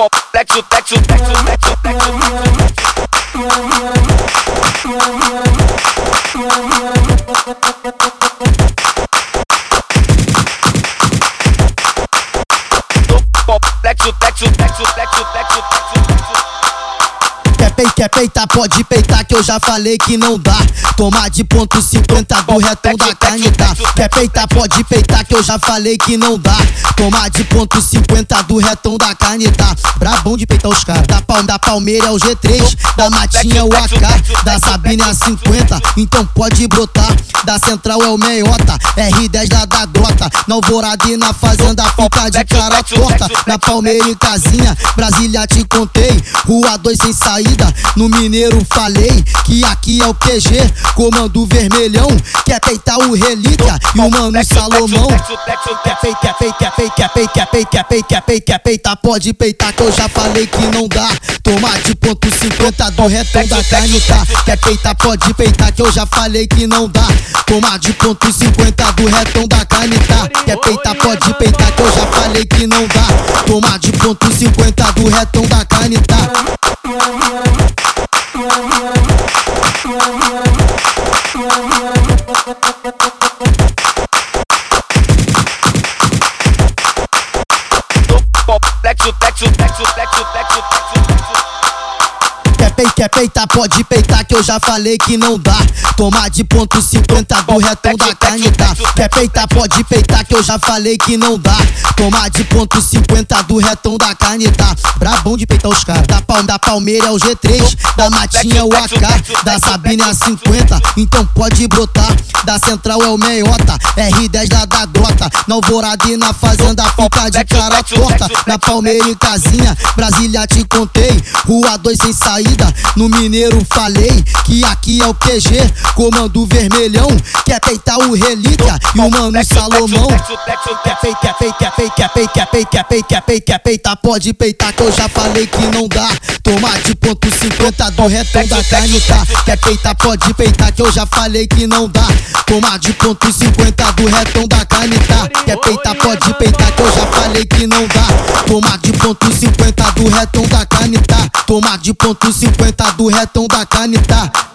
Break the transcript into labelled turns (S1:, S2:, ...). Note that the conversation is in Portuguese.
S1: Flexo, flexo, flexo, flexo, flexo, flexo, flexo, flexo, flexo, flexo, flexo.
S2: Peitar, pode peitar que eu já falei que não dá. Tomar de ponto 50 do retão da carne tá. Quer peitar, pode peitar que eu já falei que não dá. Tomar de ponto 50 do retão da carne tá. Brabão de peitar os caras. Da, Palme, da Palmeira é o G3, da Matinha é o AK, da Sabina é a 50, então pode brotar. Da Central é o meiota, R10 lá da grota. Na Alvorada e na Fazenda fica de cara torta. Na Palmeira e Casinha, Brasília te contei. Rua 2 sem saída, no Mineiro falei que aqui é o PG, comando vermelhão. Quer peitar o Relíquia e o Mano Salomão. Quer peitar, peitar, peitar, quer peitar, quer peitar, quer peitar, quer peitar, pode peitar que eu já falei que não dá. Tomar de ponto 50 do retão da carne tá. Quer peitar, pode peitar que eu já falei que não dá. Tomar de ponto 50 do retão da caneta. Tá. Quer peitar, pode peitar, que eu já falei que não dá. Toma de ponto 50 do retão da caneta. Tá.
S1: Flexo, flexo, flexo, flexo, flexo, flexo
S2: quer peitar, pode peitar que eu já falei que não dá. Tomar de ponto 50 do retão da carne tá. Quer peitar, pode peitar que eu já falei que não dá. Tomar de ponto 50 do retão da carne tá. Brabão de peitar os caras. Da, Palme, da Palmeira é o G3, da Matinha é o AK, da Sabina é a 50, então pode brotar. Da Central é o meiota, R10 lá da grota. Na Alvorada e na Fazenda fica de cara torta. Na Palmeira e Casinha, Brasília te contei. Rua 2 sem saída, no Mineiro falei que aqui é o PG, comando vermelhão. Quer peitar o Relíquia e o Mano Salomão. Quer peitar, peitar, peitar, peitar, quer peitar, quer peitar, pode peitar que eu já falei que não dá. Tomar de ponto 50 do retão da carne tá. Quer peitar, pode peitar que eu já falei que não dá. Tomar de ponto 50 do retão da carne tá. Quer peitar, pode peitar que eu já falei que não dá. Tomar de ponto 50 do retão da carne tá. Tomar de ponto 50 do retão da carne tá.